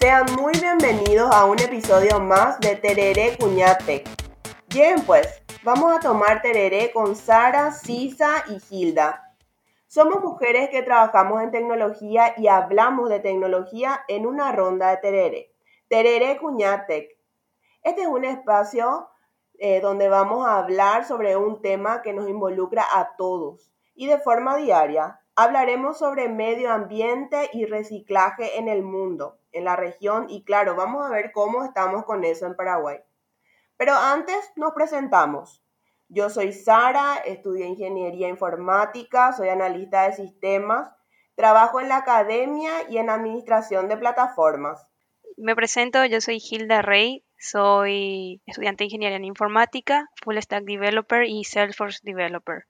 Sean muy bienvenidos a un episodio más de Tereré Cuñate. Bien pues, vamos a tomar tereré con Sara, Sisa y Hilda. Somos mujeres que trabajamos en tecnología y hablamos de tecnología en una ronda de tereré. Tereré Cuñatec. Este es un espacio eh, donde vamos a hablar sobre un tema que nos involucra a todos y de forma diaria. Hablaremos sobre medio ambiente y reciclaje en el mundo, en la región y claro, vamos a ver cómo estamos con eso en Paraguay. Pero antes nos presentamos. Yo soy Sara, estudié ingeniería informática, soy analista de sistemas, trabajo en la academia y en administración de plataformas. Me presento, yo soy Hilda Rey, soy estudiante de ingeniería en informática, full stack developer y Salesforce developer.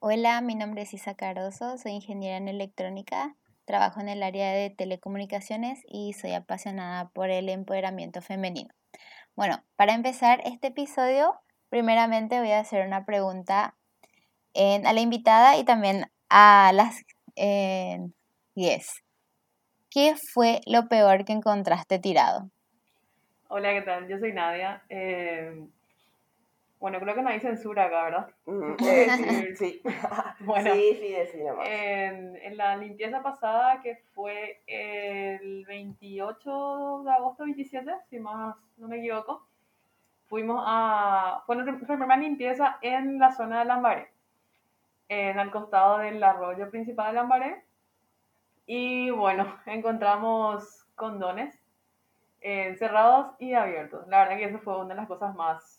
Hola, mi nombre es Isa Caroso, soy ingeniera en electrónica, trabajo en el área de telecomunicaciones y soy apasionada por el empoderamiento femenino. Bueno, para empezar este episodio, primeramente voy a hacer una pregunta a la invitada y también a las eh, ¿Qué fue lo peor que encontraste tirado? Hola, ¿qué tal? Yo soy Nadia. Eh, bueno, creo que no hay censura acá, ¿verdad? Mm, eh, sí. bueno, sí, sí, sí, en, en, la limpieza pasada, que fue el 28 de agosto, 27, si más no me equivoco, fuimos a... Fue nuestra primera limpieza en la zona de Lambaré, en el costado del arroyo principal de Lambaré. Y bueno, encontramos condones eh, cerrados y abiertos. La verdad que eso fue una de las cosas más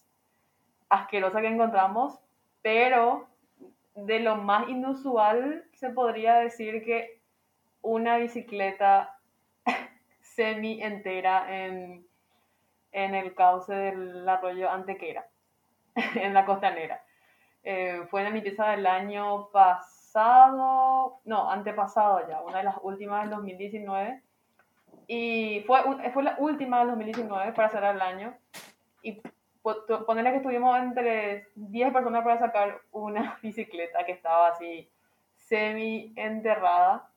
asquerosa que encontramos, pero de lo más inusual se podría decir que una bicicleta semi entera en, en el cauce del arroyo Antequera, en la costanera. Eh, fue la limpieza del año pasado, no, antepasado ya, una de las últimas del 2019. Y fue, fue la última del 2019 para cerrar el año. Y ponerle que estuvimos entre 10 personas para sacar una bicicleta que estaba así semi enterrada,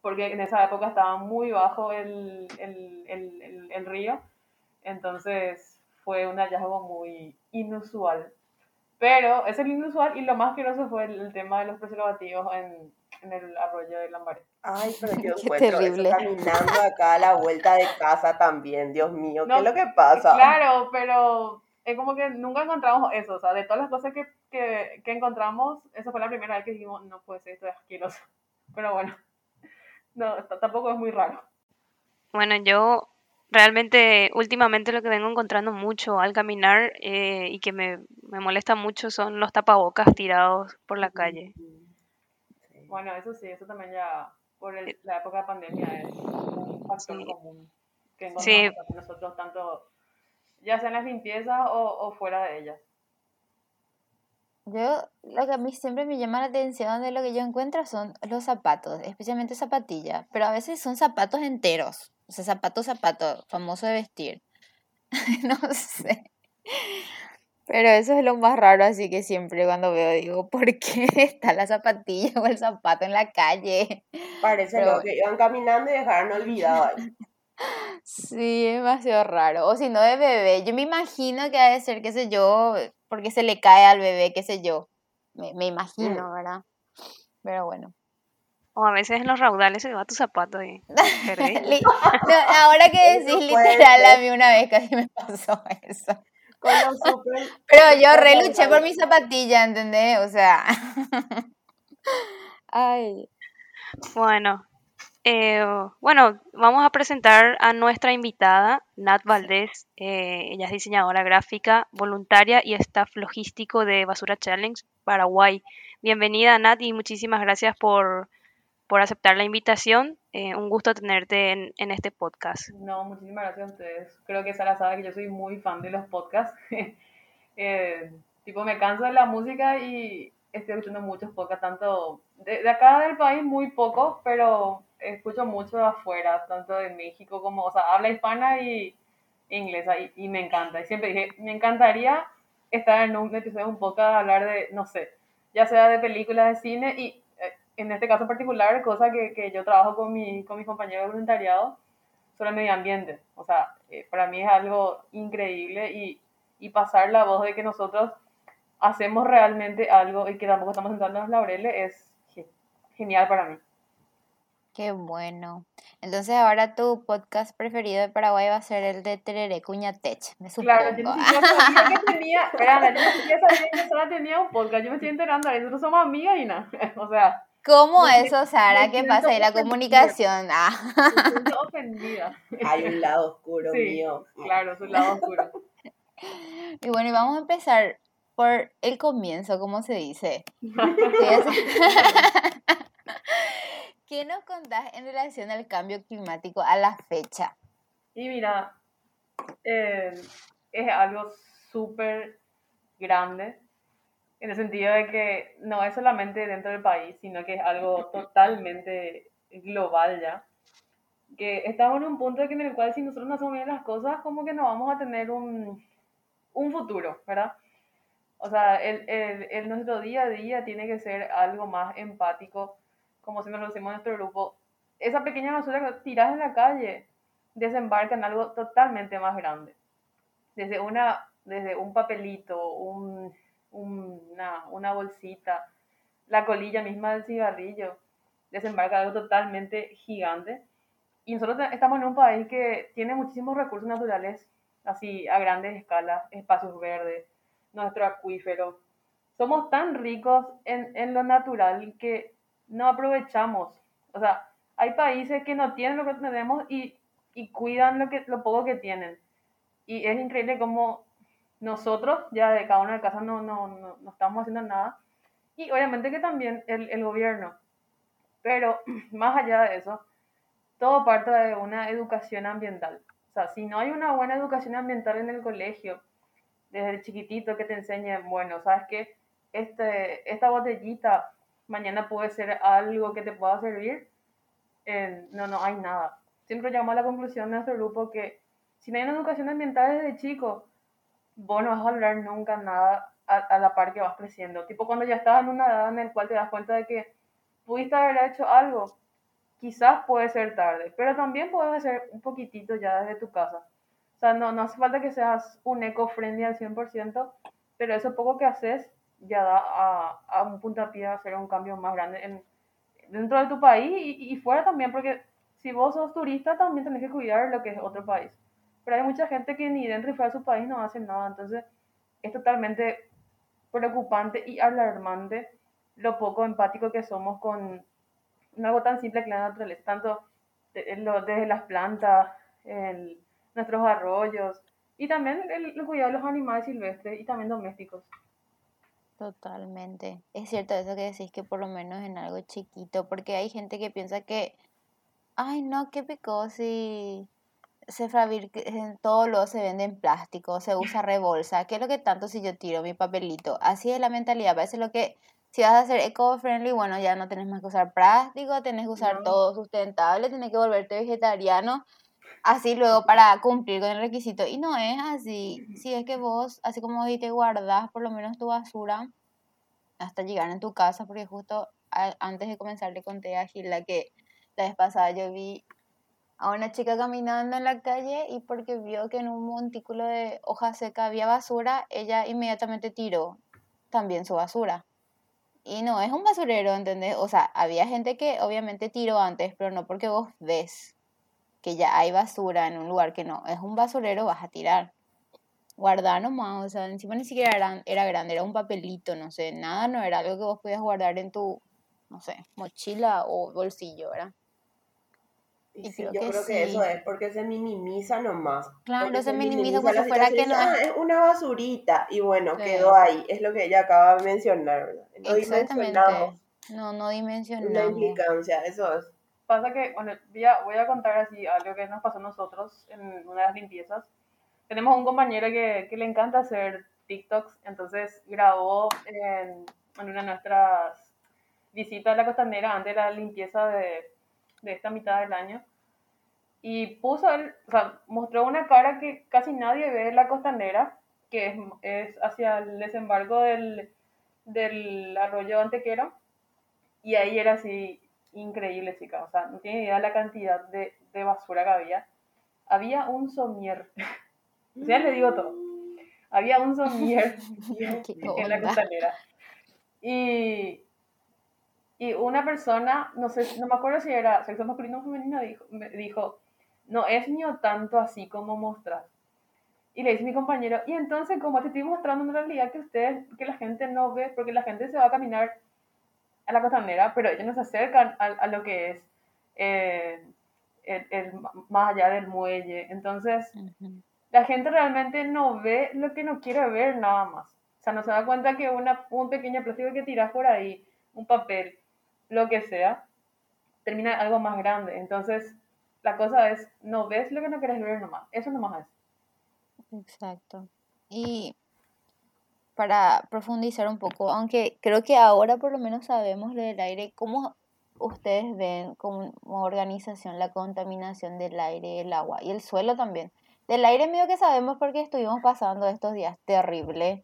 porque en esa época estaba muy bajo el, el, el, el, río, entonces fue un hallazgo muy inusual. Pero es el inusual y lo más curioso fue el, tema de los preservativos en, en el arroyo de Lambaré. Ay, pero yo Qué terrible. caminando acá a la vuelta de casa también, Dios mío, ¿qué es lo que pasa? Claro, pero es como que nunca encontramos eso, o sea, de todas las cosas que, que, que encontramos, esa fue la primera vez que dijimos, no puede ser, esto es asqueroso. Pero bueno, no, tampoco es muy raro. Bueno, yo realmente últimamente lo que vengo encontrando mucho al caminar eh, y que me, me, molesta mucho son los tapabocas tirados por la calle. Bueno, eso sí, eso también ya por la época de pandemia es un factor común que encontramos sí. nosotros tanto ya sea en las limpiezas o, fuera de ellas. Yo, lo que a mí siempre me llama la atención de lo que yo encuentro son los zapatos, especialmente zapatillas, pero a veces son zapatos enteros, o sea, zapato, zapato, famoso de vestir. no sé. Pero eso es lo más raro, así que siempre cuando veo digo, ¿por qué está la zapatilla o el zapato en la calle? Parece que iban caminando y dejaron olvidado ahí. Sí, es demasiado raro. O si no, de bebé. Yo me imagino que ha de ser, qué sé yo, porque se le cae al bebé, qué sé yo. Me, me imagino, mm. ¿verdad? Pero bueno. O a veces en los raudales se va tu zapato y ahora que decís literal, a mí una vez casi me pasó eso. Pero yo reluché por mi zapatilla, ¿entendés? O sea. Ay. Bueno, eh, bueno, vamos a presentar a nuestra invitada, Nat Valdés. Eh, ella es diseñadora gráfica, voluntaria y staff logístico de Basura Challenge Paraguay. Bienvenida, Nat, y muchísimas gracias por, por aceptar la invitación. Eh, un gusto tenerte en, en, este podcast. No, muchísimas gracias a ustedes. Creo que Sara sabe que yo soy muy fan de los podcasts. tipo, me canso de la música y estoy escuchando muchos podcasts, tanto de, de acá del país, muy pocos, pero escucho mucho de afuera, tanto de México como, o sea, habla hispana y inglesa, y, me encanta. Y siempre dije, me encantaría estar en un episodio un poco a hablar de, no sé, ya sea de películas de cine, y eh, en este caso particular, cosa que, que yo trabajo con, mi, con mis compañeros de voluntariado sobre el medio ambiente. O sea, eh, para mí es algo increíble y, y pasar la voz de que nosotros hacemos realmente algo y que tampoco estamos sentando los laureles es ge- genial para mí. Qué bueno. Entonces ahora tu podcast preferido de Paraguay va a ser el de Tereré Cuñatech, me supongo. Claro, yo ni siquiera sabía que tenía, espera, yo ni siquiera sabía que Sara tenía un podcast, yo me estoy enterando, ahí nosotros somos amigas y nada, o sea, ¿Cómo Me eso, Sara? me ¿Qué pasa ahí? La comunicación. Ah. me siento ofendida. Hay un lado oscuro Sí, mío. claro, su lado oscuro. Y bueno, y vamos a empezar por el comienzo, como se dice. ¿Qué es- ¿Qué nos contás en relación al cambio climático a la fecha? Y mira, eh, es algo súper grande, en el sentido de que no es solamente dentro del país, sino que es algo totalmente global ya. Que estamos en un punto en el cual si nosotros no hacemos bien las cosas, como que no vamos a tener un, un futuro, ¿verdad? O sea, el, el, el nuestro día a día tiene que ser algo más empático, como siempre lo decimos en nuestro grupo. Esa pequeña basura que tiras en la calle, desembarca en algo totalmente más grande. Desde, una, desde un papelito, un, un- una, una bolsita, la colilla misma del cigarrillo, desembarca algo totalmente gigante. Y nosotros estamos en un país que tiene muchísimos recursos naturales, así a grandes escalas, espacios verdes, nuestro acuífero. Somos tan ricos en, en lo natural que no aprovechamos. O sea, hay países que no tienen lo que tenemos y, y cuidan lo, que, lo poco que tienen. Y es increíble cómo nosotros, ya de cada una de casa, no, no, no, no estamos haciendo nada. Y obviamente que también el, el gobierno. Pero más allá de eso, todo parte de una educación ambiental. O sea, si no hay una buena educación ambiental en el colegio, desde chiquitito que te enseñen, bueno, sabes que este, esta botellita mañana puede ser algo que te pueda servir, eh, no, no hay nada. Siempre llegamos a la conclusión de nuestro grupo que si no hay una educación ambiental desde chico, vos no vas a valorar nunca nada a, a la par que vas creciendo. Tipo cuando ya estás en una edad en la cual te das cuenta de que pudiste haber hecho algo, quizás puede ser tarde, pero también puedes hacer un poquitito ya desde tu casa. O sea, no, no hace falta que seas un eco-friendly al 100%, pero eso poco que haces ya da a, a un puntapié a hacer un cambio más grande en, dentro de tu país y, y fuera también, porque si vos sos turista también tenés que cuidar lo que es otro país. Pero hay mucha gente que ni dentro y fuera de su país no hace nada, entonces es totalmente preocupante y alarmante lo poco empático que somos con algo tan simple que la naturaleza, tanto desde las plantas, el- nuestros arroyos y también el cuidado de los animales silvestres y también domésticos. Totalmente. Es cierto eso que decís que por lo menos en algo chiquito, porque hay gente que piensa que, ay no, qué picó si se fabrica, en todo lo se vende en plástico, se usa rebolsa, ¿qué es lo que tanto si yo tiro mi papelito? Así es la mentalidad, parece lo que si vas a ser eco-friendly, bueno, ya no tenés más que usar plástico, tenés que usar No. todo sustentable, tenés que volverte vegetariano, así luego para cumplir con el requisito. Y no es así. Si es que vos, así como dijiste, guardás por lo menos tu basura hasta llegar en tu casa, porque justo a- antes de comenzar le conté a Gilda que la vez pasada yo vi a una chica caminando en la calle y porque vio que en un montículo de hoja seca había basura, ella inmediatamente tiró también su basura. Y no es un basurero, ¿entendés? O sea, había gente que obviamente tiró antes, pero no porque vos ves que ya hay basura en un lugar que no es un basurero, vas a tirar. Guardar nomás, o sea, encima ni siquiera era, era grande, era un papelito, no sé, nada, no era algo que vos podías guardar en tu, no sé, mochila o bolsillo, ¿verdad? Y sí, creo yo que creo que eso es porque se minimiza nomás. Claro, Porque se minimiza como la si fuera que no "Ah, es una basurita. Y bueno, Sí. quedó ahí. Es lo que ella acaba de mencionar, ¿verdad? Lo Exactamente. dimensionamos. No, no La dimensionamos. implicancia, eso es. Pasa que, bueno, voy a, voy a contar así algo que nos pasó a nosotros en una de las limpiezas. Tenemos un compañero que, que le encanta hacer TikToks, entonces grabó en, en una de nuestras visitas a la costanera antes de la limpieza de, de esta mitad del año. Y puso, él, o sea, mostró una cara que casi nadie ve en la costanera, que es, es hacia el desembarco del, del arroyo Antequera. Y ahí era así increíble, chica. O sea, no tiene idea la cantidad de, de basura que había. Había un somier. ya le digo todo. Había un somier ¿Qué en la costanera. Y, y una persona, no sé, no me acuerdo si era sexo masculino o femenino, dijo, me dijo, no es ni tanto así como mostrar. Y le dice mi compañero, y entonces, como te estoy mostrando en realidad que ustedes, que la gente no ve, porque la gente se va a caminar a la costanera, pero ellos no se acercan a, a lo que es eh, el, el- más allá del muelle. Entonces, la gente realmente no ve lo que no quiere ver nada más. O sea, no se da cuenta que una, un pequeño plástico que tiras por ahí, un papel, lo que sea, termina algo más grande. Entonces, la cosa es, no ves lo que no quieres ver nomás. Eso nomás es. Exacto. Y para profundizar un poco, aunque creo que ahora por lo menos sabemos lo del aire, ¿cómo ustedes ven como organización la contaminación del aire, el agua y el suelo también? Del aire medio que sabemos porque estuvimos pasando estos días terribles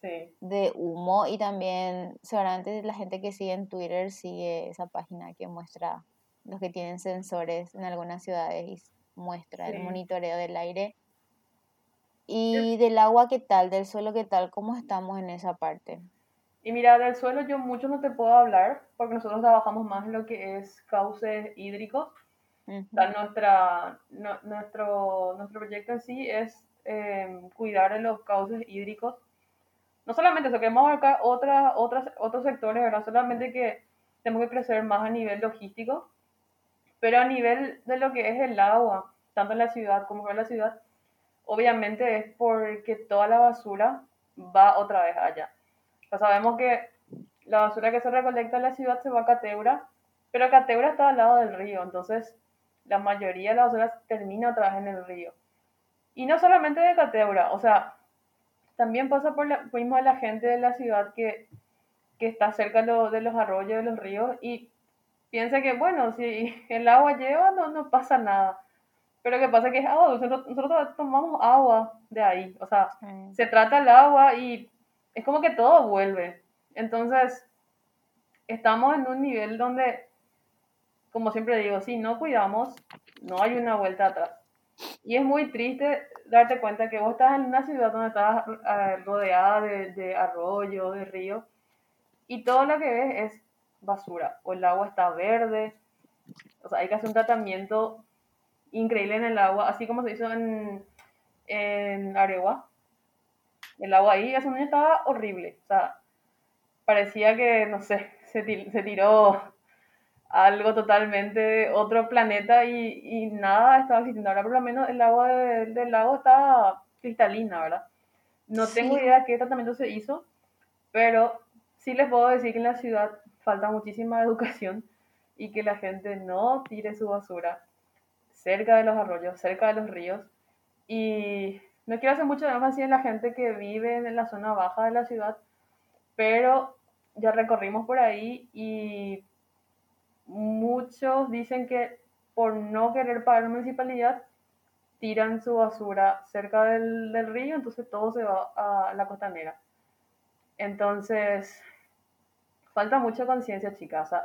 Sí. de humo y también seguramente la gente que sigue en Twitter sigue esa página que muestra los que tienen sensores en algunas ciudades y muestra el monitoreo del aire. Y del agua, ¿qué tal? Del suelo, ¿qué tal? ¿Cómo estamos en esa parte? Y mira, del suelo yo mucho no te puedo hablar, porque nosotros trabajamos más en lo que es cauces hídricos. O sea, nuestra, no- nuestro, nuestro proyecto en sí es eh, cuidar de los cauces hídricos. No solamente eso, queremos abarcar otras, otras, otros sectores, ¿verdad? Solamente que tenemos que crecer más a nivel logístico, pero a nivel de lo que es el agua, tanto en la ciudad como fuera de la ciudad, obviamente es porque toda la basura va otra vez allá. O sabemos que la basura que se recolecta en la ciudad se va a Cateura, pero Cateura está al lado del río, entonces la mayoría de la basura termina otra vez en el río. Y no solamente de Cateura, o sea, también pasa por la, mismo la gente de la ciudad que, que está cerca de los arroyos, de los ríos, y piensa que, bueno, si el agua lleva, no, no pasa nada. Pero que pasa que es agua dulce, nosotros, nosotros tomamos agua de ahí, o sea, sí. se trata el agua y es como que todo vuelve. Entonces, estamos en un nivel donde, como siempre digo, si no cuidamos, no hay una vuelta atrás. Y es muy triste darte cuenta que vos estás en una ciudad donde estás eh, rodeada de, de arroyos, de ríos, y todo lo que ves es basura, o el agua está verde, o sea, hay que hacer un tratamiento increíble en el agua, así como se hizo en, en Areguá. El agua ahí hace un año estaba horrible, o sea, parecía que, no sé, se, se tiró algo totalmente de otro planeta y, y nada estaba existiendo. Ahora por lo menos el agua de- del lago está cristalina, ¿verdad? No tengo Sí. idea qué tratamiento se hizo, pero sí les puedo decir que en la ciudad falta muchísima educación y que la gente no tire su basura cerca de los arroyos, cerca de los ríos. Y no quiero hacer mucho énfasis en la gente que vive en la zona baja de la ciudad, pero ya recorrimos por ahí y muchos dicen que por no querer pagar la municipalidad, tiran su basura cerca del, del río, entonces todo se va a la costanera. Entonces, falta mucha conciencia, chicas. O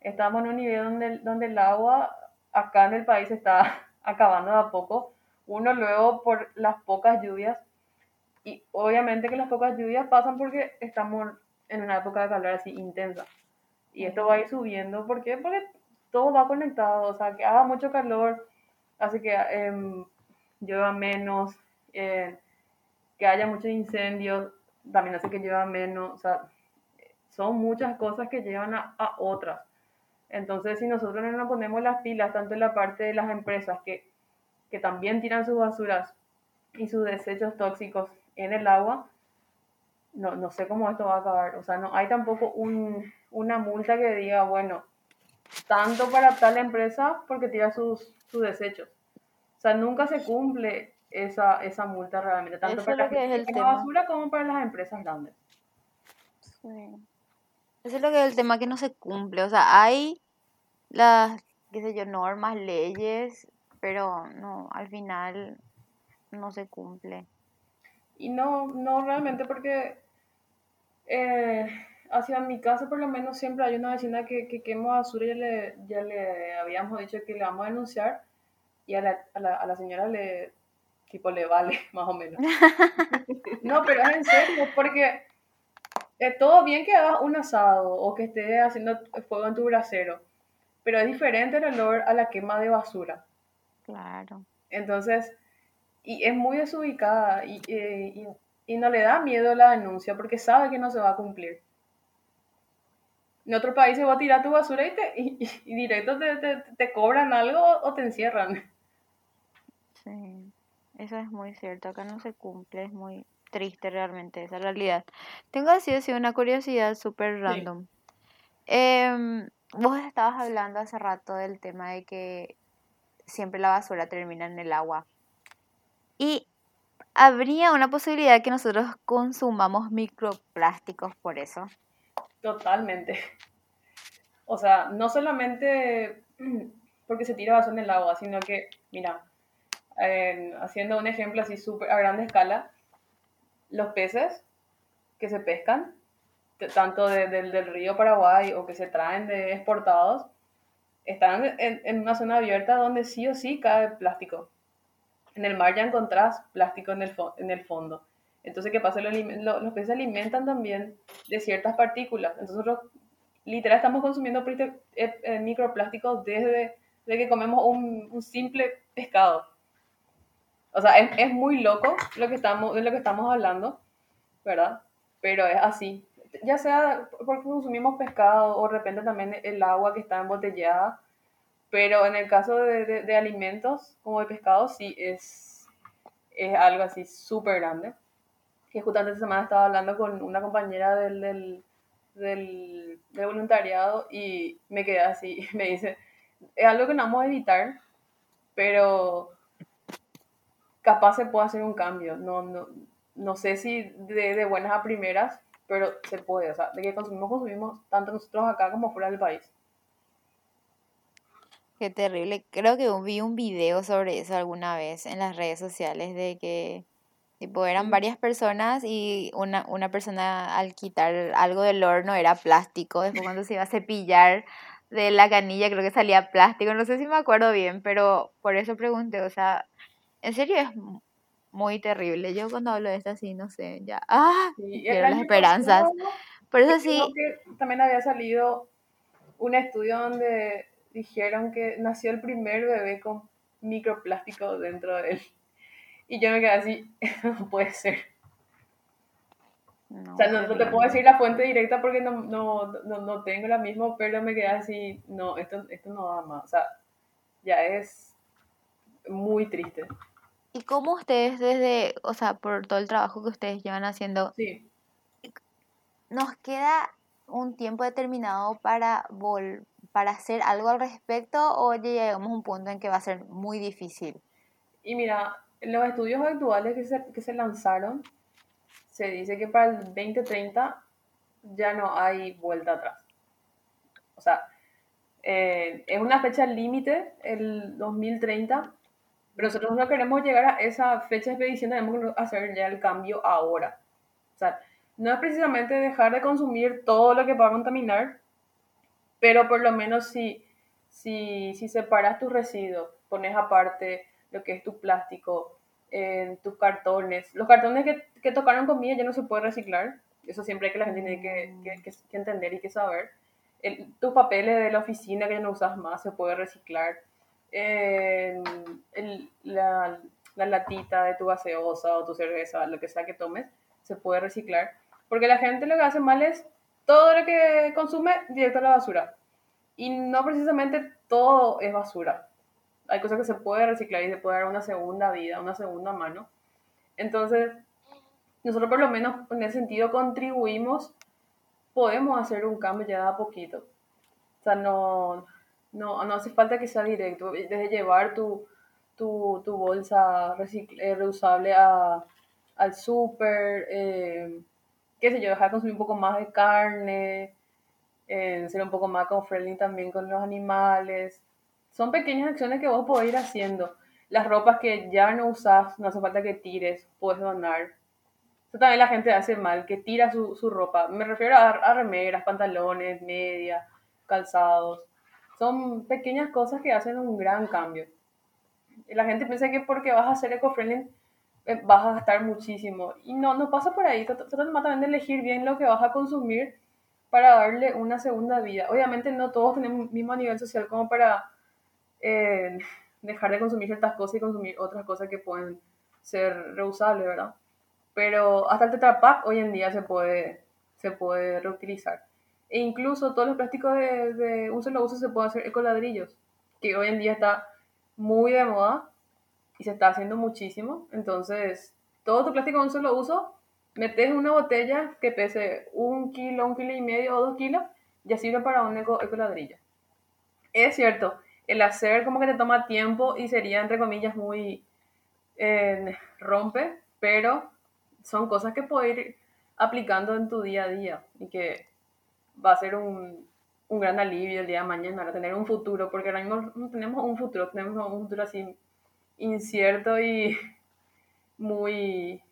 estamos en un nivel donde, donde el agua acá en el país se está acabando de a poco. Uno luego por las pocas lluvias. Y obviamente que las pocas lluvias pasan porque estamos en una época de calor así intensa. Y esto va a ir subiendo. ¿Por qué? Porque todo va conectado. O sea, que haga mucho calor, hace que em, llueva menos, eh, que haya muchos incendios, también hace que llueva menos. O sea, son muchas cosas que llevan a, a otras. Entonces, si nosotros no nos ponemos las pilas, tanto en la parte de las empresas que, que también tiran sus basuras y sus desechos tóxicos en el agua, no, no sé cómo esto va a acabar. O sea, no hay tampoco un, una multa que diga, bueno, tanto para tal empresa porque tira sus, sus desechos. O sea, nunca se cumple esa, esa multa realmente, tanto Eso para la que es el basura como para las empresas grandes. Sí. Eso es lo que es el tema que no se cumple. O sea, hay las, qué sé yo, normas, leyes, pero no, al final no se cumple. Y no, no realmente porque eh, hacia mi casa por lo menos siempre hay una vecina que, que quema basura, ya le, ya le habíamos dicho que le vamos a denunciar y a la, a la, a la señora le, tipo, le vale, más o menos. no, pero es en serio, porque es todo bien que hagas un asado o que estés haciendo fuego en tu brasero, pero es diferente el olor a la quema de basura. Claro. Entonces, y es muy desubicada y, eh, y, y no le da miedo la denuncia porque sabe que no se va a cumplir. En otro país se va a tirar tu basura y, te, y, y directo te, te, te, cobran algo o te encierran. Sí, eso es muy cierto. Acá no se cumple, es muy triste realmente esa realidad. Tengo así, así una curiosidad súper random. Sí. Eh, vos estabas hablando hace rato del tema de que siempre la basura termina en el agua. Y habría una posibilidad que nosotros consumamos microplásticos por eso. Totalmente. O sea, no solamente porque se tira basura en el agua, sino que, mira, eh, haciendo un ejemplo así súper a grande escala, los peces que se pescan, tanto de, de, del río Paraguay o que se traen de exportados, están en, en, una zona abierta donde sí o sí cae plástico. En el mar ya encontrás plástico en el, en el fondo. Entonces, ¿qué pasa? Los, los, los, peces se alimentan también de ciertas partículas. Entonces, nosotros literal estamos consumiendo eh, eh, microplásticos desde, desde, que comemos un, un, simple pescado. O sea, es, es, muy loco lo que estamos, lo que estamos hablando, ¿verdad? Pero es así ya sea porque consumimos pescado o de repente también el agua que está embotellada, pero en el caso de, de, de alimentos como de pescado sí es, es algo así súper grande. Que justamente esta semana estaba hablando con una compañera del, del, del, del voluntariado y me quedé así, me dice, es algo que no vamos a evitar, pero capaz se puede hacer un cambio. No, no, no sé si de, de buenas a primeras, pero se puede, o sea, de que consumimos, consumimos tanto nosotros acá como fuera del país. Qué terrible. Creo que vi un video sobre eso alguna vez en las redes sociales de que tipo eran varias personas y una, una persona al quitar algo del horno era plástico. Después cuando se iba a cepillar de la canilla creo que salía plástico. No sé si me acuerdo bien, pero por eso pregunté, o sea, en serio es muy terrible. Yo cuando hablo de esto así, no sé, ya, ah, sí, las esperanzas. Pasado, Por eso sí. también había salido un estudio donde dijeron que nació el primer bebé con microplástico dentro de él. Y yo me quedé así, no puede ser. No, o sea, no, no, te puedo decir la fuente directa porque no, no, no, no tengo la misma, pero me quedé así, no, esto, esto no va más. O sea, ya es muy triste. ¿Y cómo ustedes desde, o sea, por todo el trabajo que ustedes llevan haciendo, sí. nos queda un tiempo determinado para vol para hacer algo al respecto o ya llegamos a un punto en que va a ser muy difícil? Y mira, los estudios actuales que se, que se lanzaron, se dice que para el 2030 ya no hay vuelta atrás. O sea, eh, es una fecha límite, el 2030, pero nosotros no queremos llegar a esa fecha de expedición, tenemos que hacer ya el cambio ahora. O sea, no es precisamente dejar de consumir todo lo que va a contaminar, pero por lo menos si, si, si separas tus residuos, pones aparte lo que es tu plástico, eh, tus cartones. Los cartones que, que, tocaron comida ya no se puede reciclar. Eso siempre hay que la gente tiene que, que, que, que entender y que saber. El, tus papeles de la oficina que ya no usas más se puede reciclar eh, el, la, la, latita de tu gaseosa o tu cerveza, lo que sea que tomes, se puede reciclar. Porque la gente lo que hace mal es todo lo que consume directo a la basura. Y no precisamente todo es basura. Hay cosas que se puede reciclar y se puede dar una segunda vida, una segunda mano. Entonces, nosotros por lo menos en ese sentido contribuimos, podemos hacer un cambio ya a poquito. O sea, no, no, no hace falta que sea directo, desde llevar tu, tu, tu bolsa recicle, reusable a, al súper, eh, qué sé yo, dejar de consumir un poco más de carne, eh, ser un poco más friendly también con los animales. Son pequeñas acciones que vos podés ir haciendo. Las ropas que ya no usas, no hace falta que tires, puedes donar. Eso también la gente hace mal, que tira su, su ropa. Me refiero a, a remeras, pantalones, medias, calzados. Son pequeñas cosas que hacen un gran cambio. La gente piensa que porque vas a ser eco-friendly eh, vas a gastar muchísimo. Y no, no pasa por ahí. Trata también de elegir bien lo que vas a consumir para darle una segunda vida. Obviamente no todos tenemos el mismo nivel social como para eh, dejar de consumir ciertas cosas y consumir otras cosas que pueden ser reusables, ¿verdad? Pero hasta el Tetra Pak hoy en día se puede, se puede reutilizar. E incluso todos los plásticos de, de un solo uso se puede hacer ecoladrillos, que hoy en día está muy de moda y se está haciendo muchísimo. Entonces, todo tu plástico de un solo uso, metes una botella que pese un kilo, un kilo y medio o dos kilos, ya sirve para un eco, ecoladrillo. Es cierto, el hacer como que te toma tiempo y sería, entre comillas, muy eh, rompe, pero son cosas que puedes ir aplicando en tu día a día y que va a ser un, un gran alivio el día de mañana, tener un futuro, porque ahora mismo no tenemos un futuro, tenemos un futuro así incierto y muy,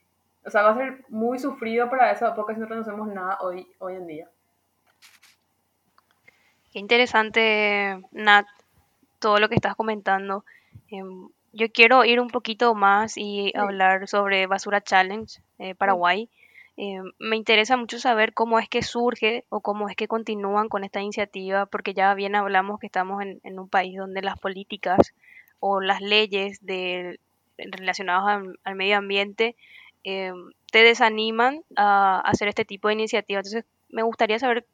o sea, va a ser muy sufrido para esa época si no conocemos nada hoy, hoy en día. Qué interesante, Nat, todo lo que estás comentando. Em, yo quiero ir un poquito más y hablar sobre Basura Challenge eh, Paraguay. Eh, me interesa mucho saber cómo es que surge o cómo es que continúan con esta iniciativa, porque ya bien hablamos que estamos en, un país donde las políticas o las leyes relacionadas al, medio ambiente eh, te desaniman a, hacer este tipo de iniciativas. Entonces, me gustaría saber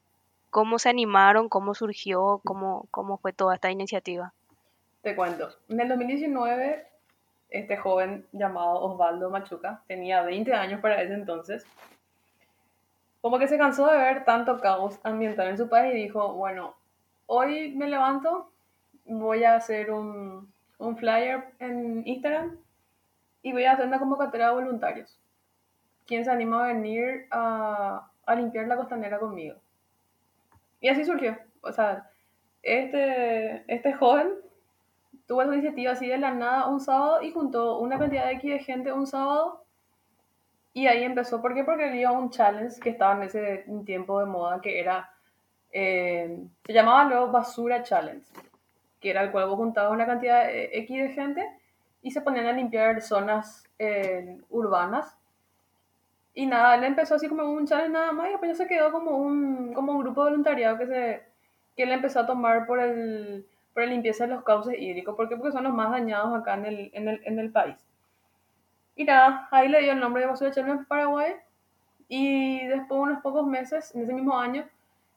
cómo se animaron, cómo surgió, cómo, cómo fue toda esta iniciativa. Te cuento. En el 2019, este joven llamado Osvaldo Machuca tenía 20 años para ese entonces. Como que se cansó de ver tanto caos ambiental en su país y dijo, bueno, hoy me levanto, voy a hacer un, un flyer en Instagram y voy a hacer una convocatoria de voluntarios. ¿Quién se anima a venir a, a limpiar la costanera conmigo? Y así surgió. O sea, este, este joven tuvo esa iniciativa así de la nada un sábado y juntó una cantidad de X de gente un sábado. Y ahí empezó. ¿Por qué? Porque había un challenge que estaba en ese tiempo de moda que era. Eh, se llamaba luego Basura Challenge. Que era el cual vos juntabas una cantidad de X de gente y se ponían a limpiar zonas eh, urbanas. Y nada, él empezó así como un challenge nada más y después ya se quedó como un, como un grupo voluntariado que, se, que él empezó a tomar por el para limpieza de los cauces hídricos. ¿Por qué? Porque son los más dañados acá en el, en el, en el país. Y nada, ahí le dio el nombre de Basura Challenge Paraguay. Y después de unos pocos meses, en ese mismo año,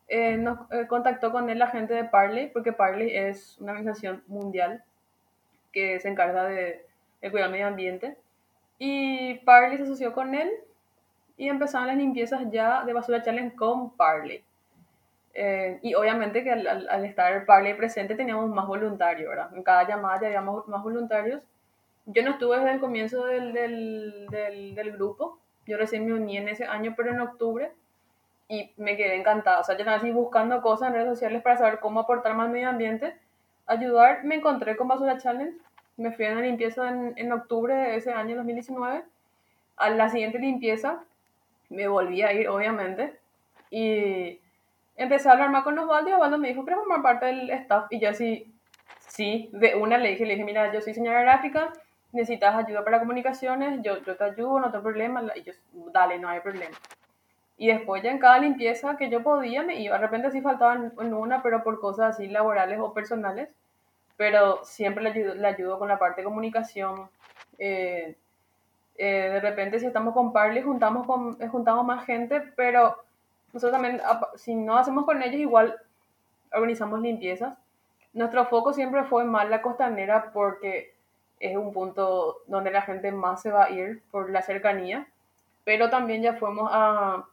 eh, nos eh, contactó con él la gente de Parley, porque Parley es una organización mundial que se encarga de, de cuidar el medio ambiente. Y Parley se asoció con él y empezaron las limpiezas ya de Basura Challenge con Parley. Eh, y obviamente que al, al, estar Parley presente teníamos más voluntarios, ¿verdad? En cada llamada ya había más, voluntarios. Yo no estuve desde el comienzo del, del, del, del, grupo, yo recién me uní en ese año, pero en octubre, y me quedé encantada. O sea, yo estaba así buscando cosas en redes sociales para saber cómo aportar más medio ambiente, ayudar. Me encontré con Basura Challenge, me fui a una limpieza en, en octubre de ese año 2019. A la siguiente limpieza me volví a ir, obviamente, y empecé a hablar más con Osvaldo y Osvaldo me dijo, ¿quieres formar parte del staff? Y yo así, sí, de una le dije, le dije, mira, yo soy señora gráfica, necesitas ayuda para comunicaciones, yo, yo te ayudo, no tengo problema, y yo, dale, no hay problema. Y después ya en cada limpieza que yo podía me iba, de repente sí faltaba en una, pero por cosas así laborales o personales, pero siempre le ayudo, le ayudo con la parte de comunicación. Eh, eh, de repente si estamos con Parley juntamos, con, juntamos más gente, pero nosotros también, si no hacemos con ellos, igual organizamos limpiezas. Nuestro foco siempre fue más la costanera porque es un punto donde la gente más se va a ir por la cercanía. Pero también ya fuimos a,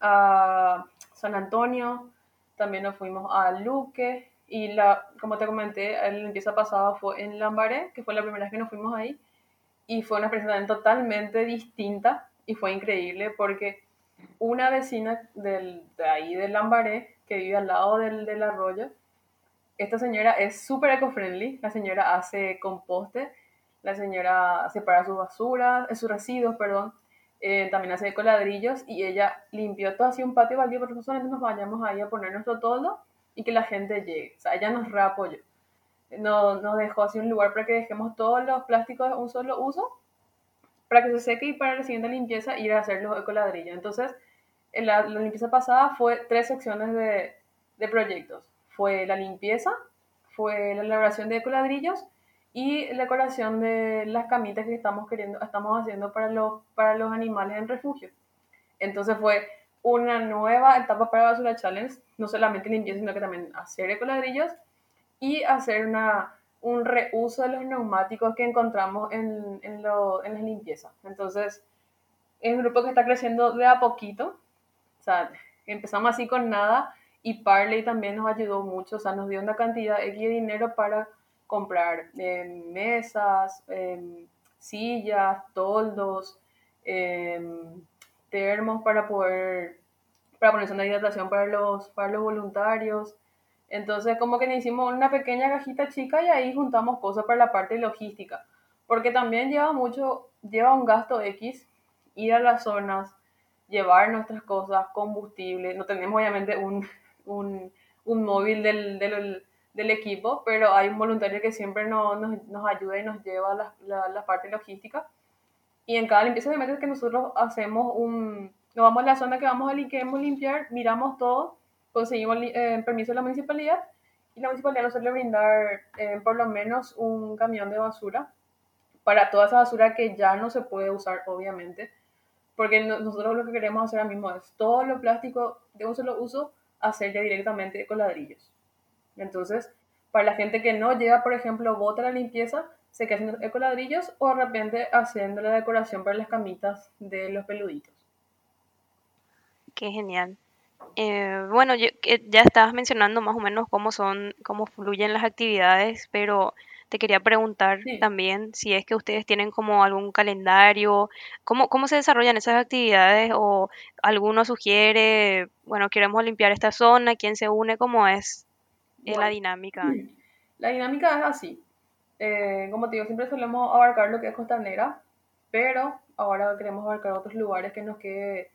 a San Antonio, también nos fuimos a Luque y la, como te comenté, la limpieza pasada fue en Lambaré, que fue la primera vez que nos fuimos ahí. Y fue una experiencia totalmente distinta y fue increíble porque una vecina del, de ahí del Lambaré, que vive al lado del, del arroyo, esta señora es súper eco-friendly, la señora hace composte, la señora separa sus basuras, sus residuos, perdón, eh, también hace coladrillos y ella limpió todo así un patio baldío, pero nosotros solamente nos vayamos ahí a poner nuestro toldo y que la gente llegue. O sea, ella nos reapoyó. Nos, nos dejó así un lugar para que dejemos todos los plásticos de un solo uso, para que se seque y para la siguiente limpieza ir a hacer los ecoladrillos. Entonces, en la, la limpieza pasada fue tres secciones de, proyectos. Fue la limpieza, fue la elaboración de ecoladrillos y la decoración de las camitas que estamos queriendo, estamos haciendo para los, para los animales en refugio. Entonces fue una nueva etapa para Basura Challenge, no solamente limpieza, sino que también hacer ecoladrillos y hacer una, un reuso de los neumáticos que encontramos en, en, lo, en las limpiezas. Entonces, es un grupo que está creciendo de a poquito. O sea, empezamos así con nada y Parley también nos ayudó mucho, o sea, nos dio una cantidad X de dinero para comprar eh, mesas, eh, sillas, toldos, eh, termos para poder, para ponerse una hidratación para los, para los voluntarios. Entonces, como que hicimos una pequeña cajita chica y ahí juntamos cosas para la parte logística. Porque también lleva mucho, lleva un gasto X ir a las zonas, llevar nuestras cosas, combustible. No tenemos obviamente un, un, un móvil del, del, del, equipo, pero hay un voluntario que siempre nos, nos, nos ayuda y nos lleva la, la, la, parte logística. Y en cada limpieza, obviamente, es que nosotros hacemos un. Nos vamos a la zona que vamos a limpiar, miramos todo, conseguimos eh, permiso de la municipalidad y la municipalidad nos suele brindar eh, por lo menos un camión de basura para toda esa basura que ya no se puede usar, obviamente, porque nosotros lo que queremos hacer ahora mismo es todo lo plástico de un solo uso hacer ya directamente con ladrillos. Entonces, para la gente que no lleva, por ejemplo, bota la limpieza, se queda haciendo ecoladrillos o de repente haciendo la decoración para las camitas de los peluditos. Qué genial. Eh, bueno, yo, ya estabas mencionando más o menos cómo son, cómo fluyen las actividades, pero te quería preguntar Sí. también si es que ustedes tienen como algún calendario, cómo, cómo se desarrollan esas actividades o alguno sugiere, bueno, queremos limpiar esta zona, quién se une, cómo es eh, la dinámica. la dinámica es así. Eh, como te digo, siempre solemos abarcar lo que es Costanera, pero ahora queremos abarcar otros lugares que nos quede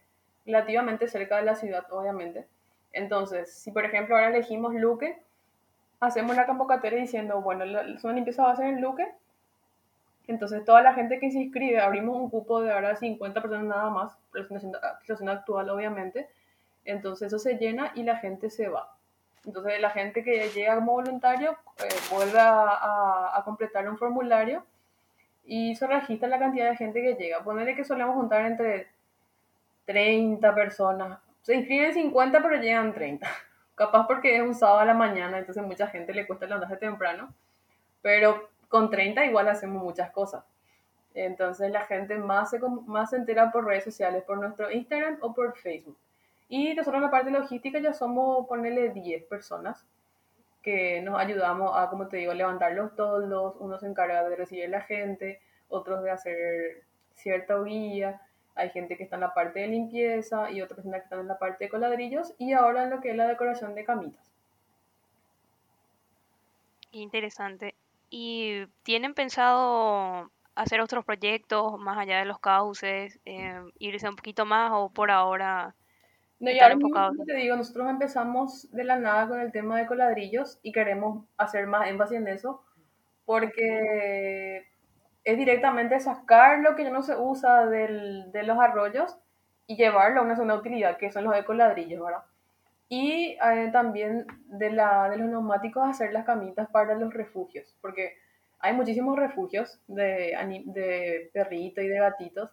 relativamente cerca de la ciudad, obviamente. Entonces, si por ejemplo ahora elegimos Luque, hacemos la convocatoria diciendo, bueno, la, zona limpieza va a ser en Luque, entonces toda la gente que se inscribe, abrimos un cupo de ahora 50 personas nada más, la situación, situación actual obviamente, entonces eso se llena y la gente se va. Entonces la gente que llega como voluntario eh, vuelve a, a, a, completar un formulario y se registra la cantidad de gente que llega. Ponerle que solemos juntar entre 30 personas. Se inscriben 50 pero llegan 30. Capaz porque es un sábado a la mañana, entonces mucha gente le cuesta levantarse temprano. Pero con 30 igual hacemos muchas cosas. Entonces la gente más se, más se entera por redes sociales, por nuestro Instagram o por Facebook. Y nosotros en la parte logística ya somos, ponerle 10 personas que nos ayudamos a, como te digo, levantar los toldos. Uno se encarga de recibir a la gente, otros de hacer cierta guía. Hay gente que está en la parte de limpieza y otra persona que está en la parte de coladrillos y ahora en lo que es la decoración de camitas. Interesante. ¿Y tienen pensado hacer otros proyectos más allá de los cauces, eh, irse un poquito más o por ahora no, y ahora mismo, como te digo, nosotros empezamos de la nada con el tema de coladrillos y queremos hacer más énfasis en eso porque es directamente sacar lo que ya no se usa del, de los arroyos y llevarlo a una de utilidad, que son los ecoladrillos, ¿verdad? Y eh, también de, la, de los neumáticos hacer las camitas para los refugios, porque hay muchísimos refugios de, de perritos y de gatitos.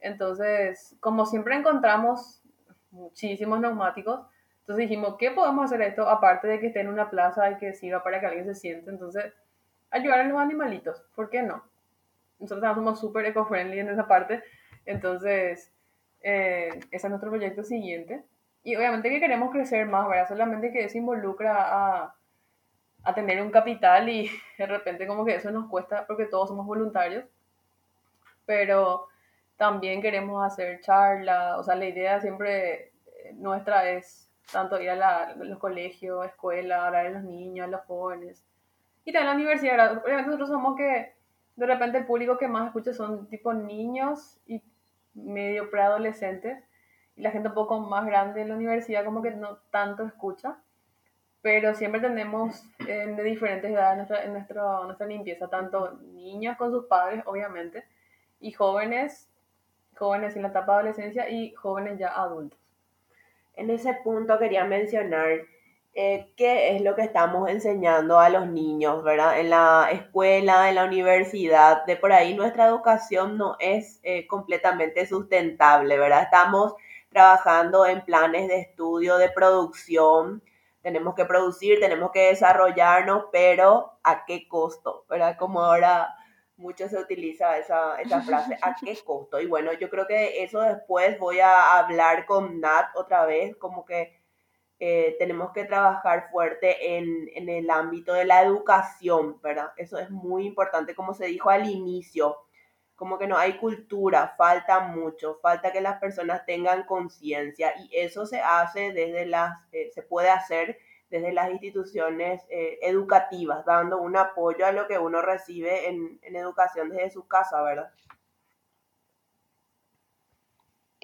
Entonces, como siempre encontramos muchísimos neumáticos. Entonces dijimos, ¿qué podemos hacer esto? Aparte de que esté en una plaza y que sirva para que alguien se siente. Entonces, ayudar a los animalitos. ¿Por qué no? Nosotros somos súper eco-friendly en esa parte. Entonces, eh, ese es nuestro proyecto siguiente. Y obviamente que queremos crecer más, ¿verdad? Solamente que eso involucra a, a tener un capital y de repente como que eso nos cuesta porque todos somos voluntarios. Pero también queremos hacer charlas, o sea, la idea siempre nuestra es tanto ir a, la, los colegios, escuelas, hablar a los niños, a los jóvenes, y también la universidad. Obviamente nosotros somos que de repente el público que más escucha son tipo niños y medio preadolescentes y la gente un poco más grande en la universidad como que no tanto escucha, pero siempre tenemos eh, de diferentes edades nuestra, en nuestra limpieza, tanto niños con sus padres, obviamente, y jóvenes, jóvenes en la etapa de adolescencia y jóvenes ya adultos. En ese punto quería mencionar eh, qué es lo que estamos enseñando a los niños, ¿verdad? En la escuela, en la universidad, de por ahí nuestra educación no es eh, completamente sustentable, ¿verdad? Estamos trabajando en planes de estudio, de producción, tenemos que producir, tenemos que desarrollarnos, pero ¿a qué costo? ¿Verdad? Como ahora mucho se utiliza esa, esa frase, ¿a qué costo? Y bueno, yo creo que eso después voy a hablar con Nat otra vez, como que eh, tenemos que trabajar fuerte en, en, el ámbito de la educación, ¿verdad? Eso es muy importante, como se dijo al inicio, como que no hay cultura, falta mucho, falta que las personas tengan conciencia y eso se hace desde las, eh, se puede hacer desde las instituciones eh, educativas, dando un apoyo a lo que uno recibe en, en educación desde su casa, ¿verdad?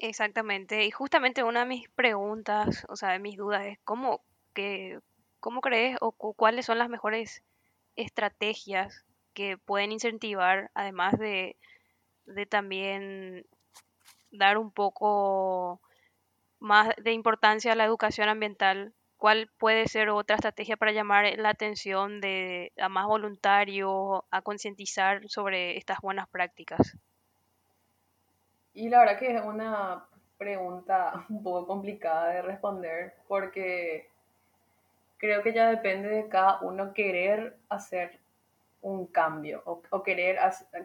Exactamente. Y justamente una de mis preguntas, o sea, de mis dudas es cómo, que, cómo crees o cuáles son las mejores estrategias que pueden incentivar, además de, de también dar un poco más de importancia a la educación ambiental, ¿cuál puede ser otra estrategia para llamar la atención de, a más voluntarios, a concientizar sobre estas buenas prácticas? Y la verdad que es una pregunta un poco complicada de responder porque creo que ya depende de cada uno querer hacer un cambio o, querer,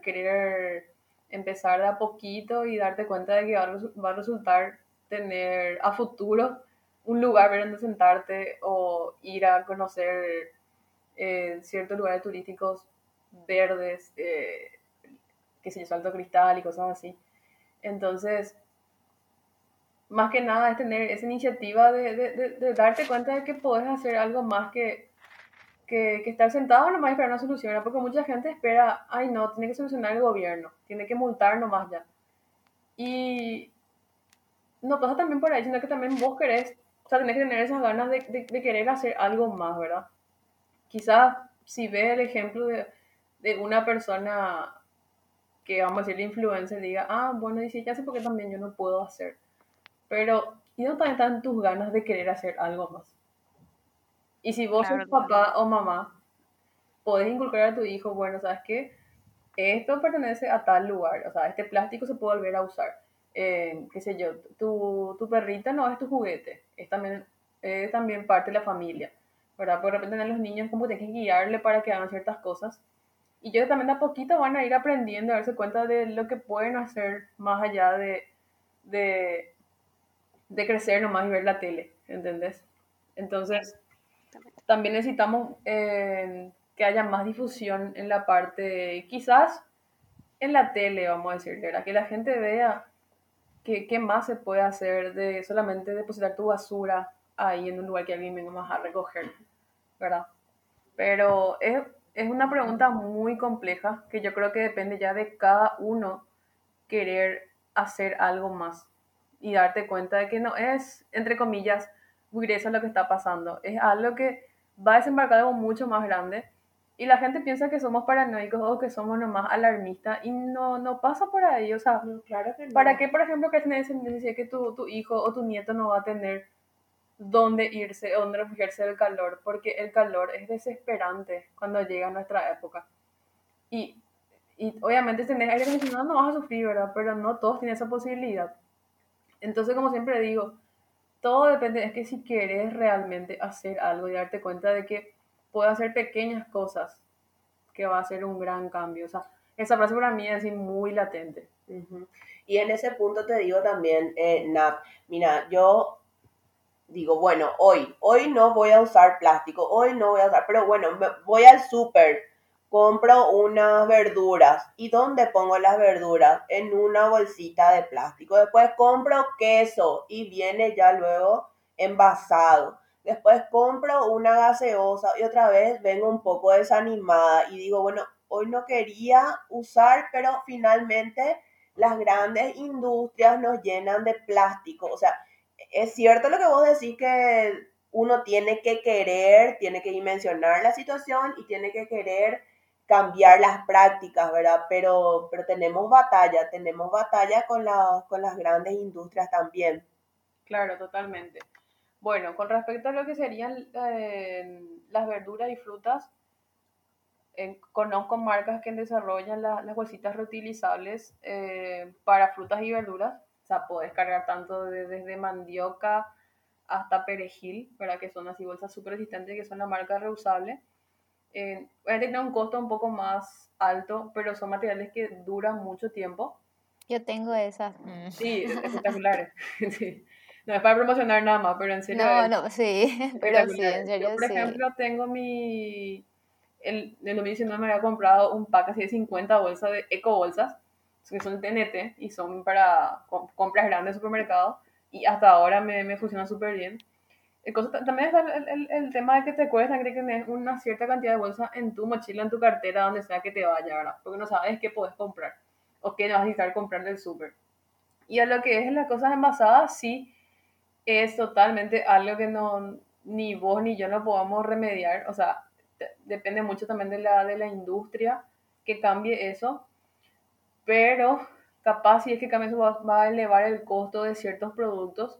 querer empezar de a poquito y darte cuenta de que va a, resultar tener a futuro un lugar donde sentarte o ir a conocer eh, ciertos lugares turísticos verdes, eh, que se salto cristal y cosas así. Entonces, más que nada es tener esa iniciativa de, de, de, darte cuenta de que puedes hacer algo más que, que, que estar sentado nomás y esperar una solución, porque mucha gente espera, ay no, tiene que solucionar el gobierno, tiene que multar nomás ya. Y no pasa también por ahí, sino que también vos querés, o sea, tenés que tener esas ganas de, de querer hacer algo más, ¿verdad? Quizás si ves el ejemplo de, de una persona que vamos a decir influencer diga, ah, bueno, dice, ya sé por qué también yo no puedo hacer. Pero, ¿y no también están tus ganas de querer hacer algo más? Y si vos sos papá o mamá, podés inculcar a tu hijo, bueno, ¿sabes qué? Esto pertenece a tal lugar, o sea, este plástico se puede volver a usar. Eh, qué sé yo, tu, tu perrita no es tu juguete, es también, es también parte de la familia, ¿verdad? De repente a los niños como tienes que guiarle para que hagan ciertas cosas y yo también a poquito van a ir aprendiendo a darse cuenta de lo que pueden hacer más allá de, de, de crecer nomás y ver la tele, ¿entendés? Entonces, también necesitamos eh, que haya más difusión en la parte, quizás en la tele, vamos a decir, ¿verdad? Que la gente vea qué más se puede hacer de solamente depositar tu basura ahí en un lugar que alguien venga más a recoger, ¿verdad? Pero es, es una pregunta muy compleja que yo creo que depende ya de cada uno querer hacer algo más y darte cuenta de que no es, entre comillas, grueso lo que está pasando. Es algo que va a desembarcar algo mucho más grande y la gente piensa que somos paranoicos o que somos nomás alarmistas y no, no pasa por ahí. O sea, claro que ¿para qué, por ejemplo, que decir que tu, tu hijo o tu nieto no va a tener dónde irse, dónde refugiarse del calor, porque el calor es desesperante cuando llega nuestra época. Y, y obviamente si tenés aire acondicionado no vas a sufrir, ¿verdad? Pero no todos tienen esa posibilidad. Entonces, como siempre digo, todo depende, es que si quieres realmente hacer algo y darte cuenta de que puedes hacer pequeñas cosas, que va a ser un gran cambio. O sea, esa frase para mí es muy latente. Y en ese punto te digo también, eh, Nat, mira, yo digo, bueno, hoy, hoy no voy a usar plástico, hoy no voy a usar, pero bueno, voy al súper, compro unas verduras. ¿Y dónde pongo las verduras? En una bolsita de plástico. Después compro queso y viene ya luego envasado. Después compro una gaseosa y otra vez vengo un poco desanimada y digo, bueno, hoy no quería usar, pero finalmente las grandes industrias nos llenan de plástico. O sea, es cierto lo que vos decís que uno tiene que querer, tiene que dimensionar la situación y tiene que querer cambiar las prácticas, ¿verdad? Pero, pero tenemos batalla, tenemos batalla con, con las grandes industrias también. Claro, totalmente. Bueno, con respecto a lo que serían eh, las verduras y frutas, conozco marcas que desarrollan las bolsitas reutilizables eh, para frutas y verduras. O sea, puedes cargar tanto desde mandioca hasta perejil, ¿verdad? Que son así bolsas súper resistentes, que son la marca reusable. Eh, a tener un costo un poco más alto, pero son materiales que duran mucho tiempo. Yo tengo esas. Sí, espectaculares. sí. No es para promocionar nada más, pero en serio. No, no, sí, pero sí, en serio. Yo, por ejemplo, tengo mi. El, en 2019 me había comprado un pack así de 50 bolsas de eco bolsas, que son TNT y son para compras grandes de supermercado. Y hasta ahora me, me funciona súper bien. El cosa, también está el, el, el, tema de que te cuesta que tener una cierta cantidad de bolsas en tu mochila, en tu cartera, donde sea que te vaya, ¿verdad? Porque no sabes qué puedes comprar o qué vas a necesitar comprar del súper. Y a lo que es las cosas envasadas, sí, es totalmente algo que no, ni vos ni yo no podamos remediar. O sea, depende mucho también de la, de la industria que cambie eso. Pero capaz si es que cambie eso va, a elevar el costo de ciertos productos.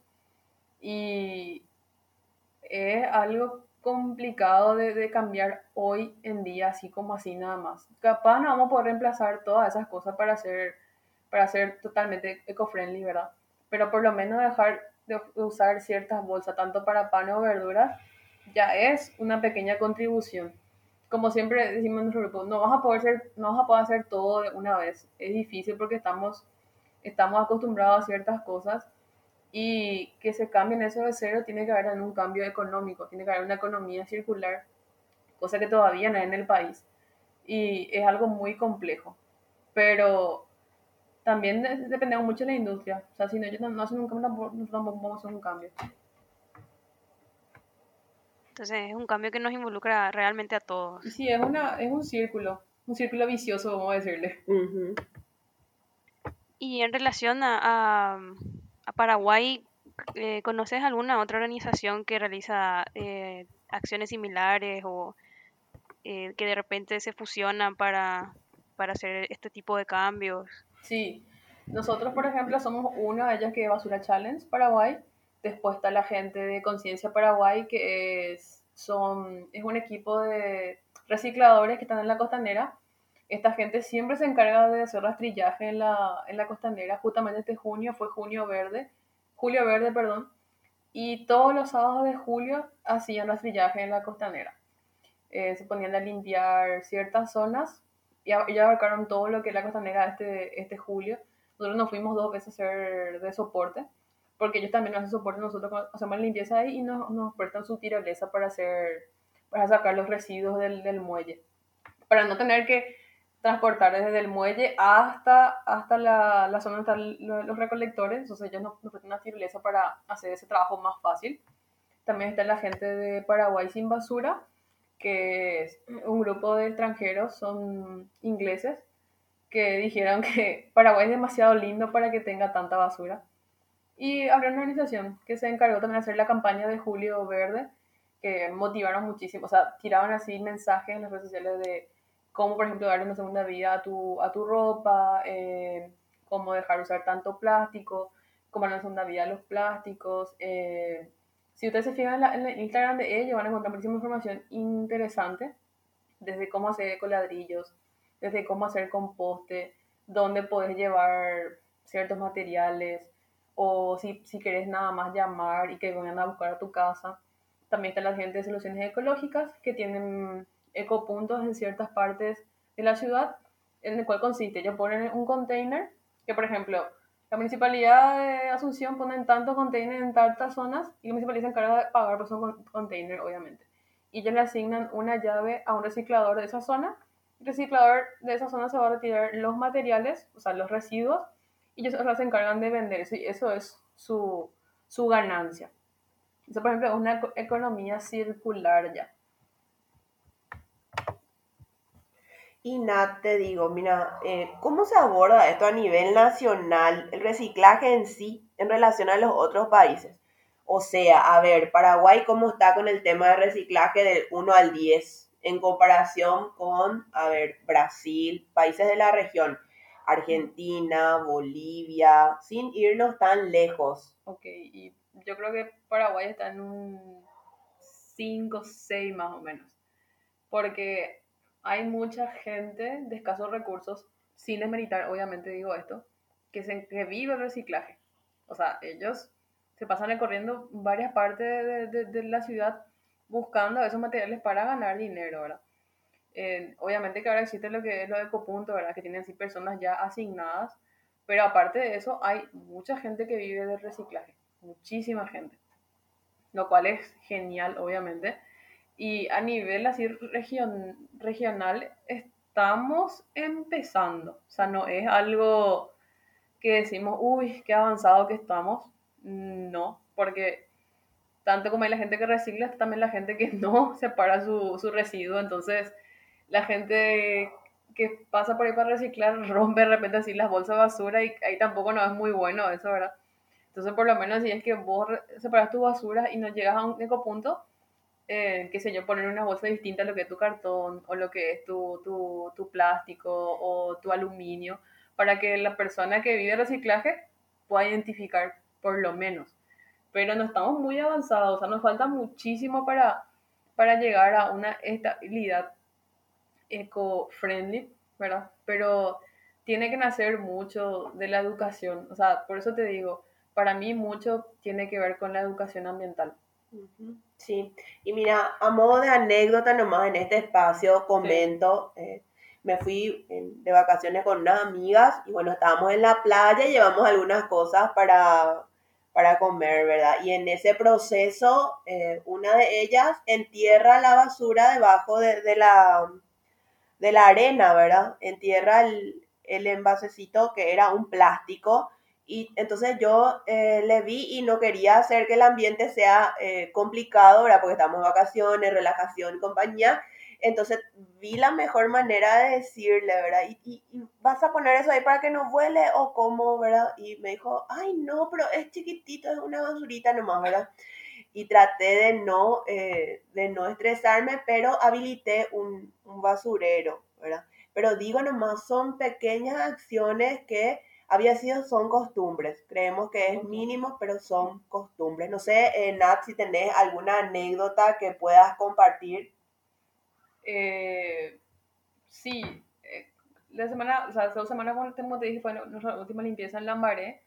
Y es algo complicado de, de, cambiar hoy en día, así como así nada más. Capaz no vamos a poder reemplazar todas esas cosas para hacer, para ser totalmente eco-friendly, ¿verdad? Pero por lo menos dejar de usar ciertas bolsas, tanto para pan o verduras, ya es una pequeña contribución. Como siempre decimos en nuestro grupo, no vas a poder hacer, no vas a poder hacer todo de una vez. Es difícil porque estamos, estamos acostumbrados a ciertas cosas y que se cambien eso de cero tiene que haber un cambio económico, tiene que haber una economía circular, cosa que todavía no hay en el país. Y es algo muy complejo. Pero también dependemos mucho de la industria. O sea, si no, ellos no, hacen un cambio, nosotros tampoco vamos a hacer un cambio. Entonces es un cambio que nos involucra realmente a todos. Sí, es, una, es un círculo, un círculo vicioso, vamos a decirle. Y en relación a, a, Paraguay, eh, ¿conoces alguna otra organización que realiza eh, acciones similares o eh, que de repente se fusionan para, para hacer este tipo de cambios? Sí, nosotros, por ejemplo, somos una de ellas que es Basura Challenge Paraguay. Después está la gente de Conciencia Paraguay, que es, son, es un equipo de recicladores que están en la costanera. Esta gente siempre se encarga de hacer rastrillaje en la, en la costanera. Justamente este junio fue junio verde, julio verde, perdón. Y todos los sábados de julio hacían rastrillaje en la costanera. Eh, se ponían a limpiar ciertas zonas ya, ya abarcaron todo lo que es la costanera este, este julio. Nosotros nos fuimos dos veces a hacer de soporte, porque ellos también hacen soporte, nosotros hacemos limpieza ahí y nos, nos prestan su tirolesa para hacer, para sacar los residuos del, del muelle. Para no tener que transportar desde el muelle hasta, hasta la, la zona donde están los recolectores, entonces ellos nos, nos prestan una tirolesa para hacer ese trabajo más fácil. También está la gente de Paraguay sin basura, que es un grupo de extranjeros, son ingleses, que dijeron que Paraguay es demasiado lindo para que tenga tanta basura. Y abrió una organización que se encargó también de hacer la campaña de Julio Verde, que motivaron muchísimo, o sea, tiraban así mensajes en las redes sociales de cómo, por ejemplo, darle una segunda vida a tu, a tu ropa, eh, cómo dejar usar tanto plástico, cómo darle una segunda vida a los plásticos, eh, si ustedes se fijan en, el Instagram de ellos, van a encontrar muchísima información interesante, desde cómo hacer coladrillos, desde cómo hacer composte, dónde puedes llevar ciertos materiales, o si, si querés nada más llamar y que vengan a buscar a tu casa. También está la gente de soluciones ecológicas que tienen ecopuntos en ciertas partes de la ciudad, en el cual consiste, ellos ponen un container, que por ejemplo, la municipalidad de Asunción pone tantos containers en tantas zonas y la municipalidad se encarga de pagar por esos containers, obviamente. Y ellos le asignan una llave a un reciclador de esa zona. El reciclador de esa zona se va a retirar los materiales, o sea, los residuos, y ellos se encargan de vender eso, y eso es su, su ganancia. Eso, por ejemplo, es una economía circular ya. Y Nat, te digo, mira, eh, ¿cómo se aborda esto a nivel nacional, el reciclaje en sí, en relación a los otros países? O sea, a ver, Paraguay, ¿cómo está con el tema de reciclaje del 1 al 10 en comparación con, a ver, Brasil, países de la región, Argentina, Bolivia, sin irnos tan lejos? Ok, y yo creo que Paraguay está en un 5, 6 más o menos. Porque hay mucha gente de escasos recursos, sin desmeritar, obviamente digo esto, que, se, que vive el reciclaje. O sea, ellos se pasan recorriendo varias partes de, de, de la ciudad buscando esos materiales para ganar dinero, ¿verdad? Obviamente que ahora existe lo que es lo de Ecopunto, ¿verdad? Que tienen así personas ya asignadas, pero aparte de eso hay mucha gente que vive del reciclaje, muchísima gente, lo cual es genial, obviamente. Y a nivel así region, regional estamos empezando. O sea, no es algo que decimos, uy, qué avanzado que estamos. No, porque tanto como hay la gente que recicla, también la gente que no separa su, su residuo. Entonces, la gente que pasa por ahí para reciclar rompe de repente así las bolsas de basura y ahí tampoco no es muy bueno eso, ¿verdad? Entonces, por lo menos si es que vos separas tu basura y no llegas a un ecopunto, eh, qué sé yo, poner una bolsa distinta a lo que es tu cartón o lo que es tu, tu, tu plástico o tu aluminio, para que la persona que vive reciclaje pueda identificar por lo menos. Pero no estamos muy avanzados, o sea, nos falta muchísimo para, para llegar a una estabilidad eco-friendly, ¿verdad? Pero tiene que nacer mucho de la educación, o sea, por eso te digo, para mí mucho tiene que ver con la educación ambiental. Sí, y mira, a modo de anécdota nomás en este espacio comento, eh, me fui de vacaciones con unas amigas y bueno, estábamos en la playa y llevamos algunas cosas para, para comer, ¿verdad? Y en ese proceso, eh, una de ellas entierra la basura debajo de, de, la, de la arena, ¿verdad? Entierra el, el envasecito que era un plástico y entonces yo eh, le vi y no quería hacer que el ambiente sea eh, complicado, ¿verdad? Porque estamos en vacaciones, relajación y compañía. Entonces vi la mejor manera de decirle, ¿verdad? Y, y, vas a poner eso ahí para que no vuele o cómo, ¿verdad? Y me dijo, ay, no, pero es chiquitito, es una basurita nomás, ¿verdad? Y traté de no, eh, de no estresarme, pero habilité un, un basurero, ¿verdad? Pero digo nomás, son pequeñas acciones que había sido son costumbres. Creemos que es mínimo, pero son costumbres. No sé, eh, Nat, si tenés alguna anécdota que puedas compartir. Eh, sí, eh, la semana, o sea, hace dos semanas, como te dije, fue nuestra última limpieza en Lambaré.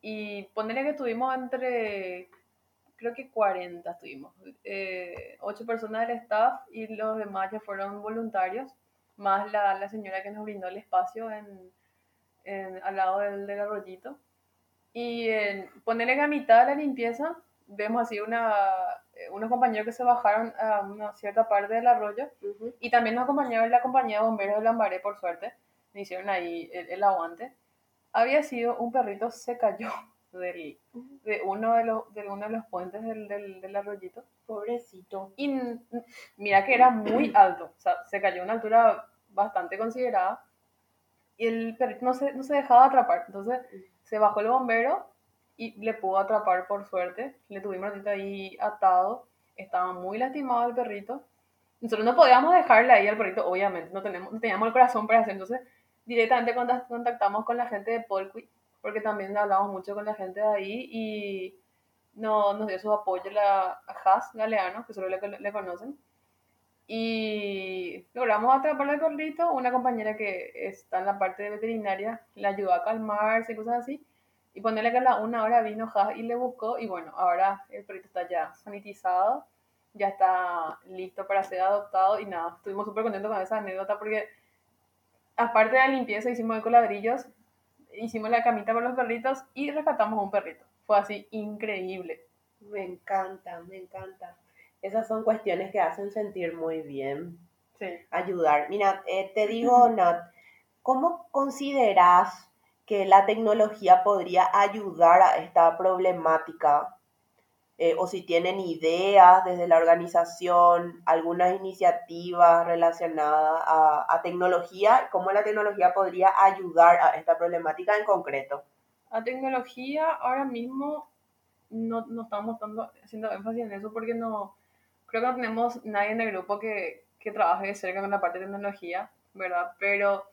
Y ponerle que estuvimos entre, creo que 40 estuvimos. Eh, ocho personas del staff y los demás ya fueron voluntarios, más la, la señora que nos brindó el espacio en en, al lado del, del arroyito. Y en, ponerle que a mitad de la limpieza vemos así una, eh, unos compañeros que se bajaron a una cierta parte del arroyo y también nos acompañaron la compañía de bomberos de Lambaré, por suerte, me hicieron ahí el, el aguante. Había sido un perrito se cayó del, de, uno de, los, de uno de los puentes del, del, del arroyito. Pobrecito. Y mira que era muy alto, o sea, se cayó a una altura bastante considerada y el perrito no se, no se dejaba atrapar. Entonces se bajó el bombero y le pudo atrapar por suerte. Le tuvimos ahí atado. Estaba muy lastimado el perrito. Nosotros no podíamos dejarle ahí al perrito, obviamente. No, tenemos, no teníamos el corazón para hacer. Entonces directamente contactamos con la gente de Polqui, porque también hablamos mucho con la gente de ahí y no, nos dio su apoyo la, a Haas Galeano, que solo le, le conocen y logramos atrapar al perrito. Una compañera que está en la parte de veterinaria la ayudó a calmarse y cosas así. Y ponerle que a la una hora vino Haas y le buscó. Y bueno, ahora el perrito está ya sanitizado, ya está listo para ser adoptado. Y nada, estuvimos súper contentos con esa anécdota porque, aparte de la limpieza, hicimos el ladrillos, hicimos la camita para los perritos y rescatamos un perrito. Fue así increíble. Me encanta, me encanta. Esas son cuestiones que hacen sentir muy bien. Sí. Ayudar. Mira, eh, te digo, Nat, ¿cómo consideras que la tecnología podría ayudar a esta problemática? Eh, o si tienen ideas desde la organización, algunas iniciativas relacionadas a, tecnología, cómo la tecnología podría ayudar a esta problemática en concreto. A tecnología ahora mismo no, no estamos dando, haciendo énfasis en eso porque no creo que no tenemos nadie en el grupo que, que trabaje de cerca con la parte de tecnología, ¿verdad? Pero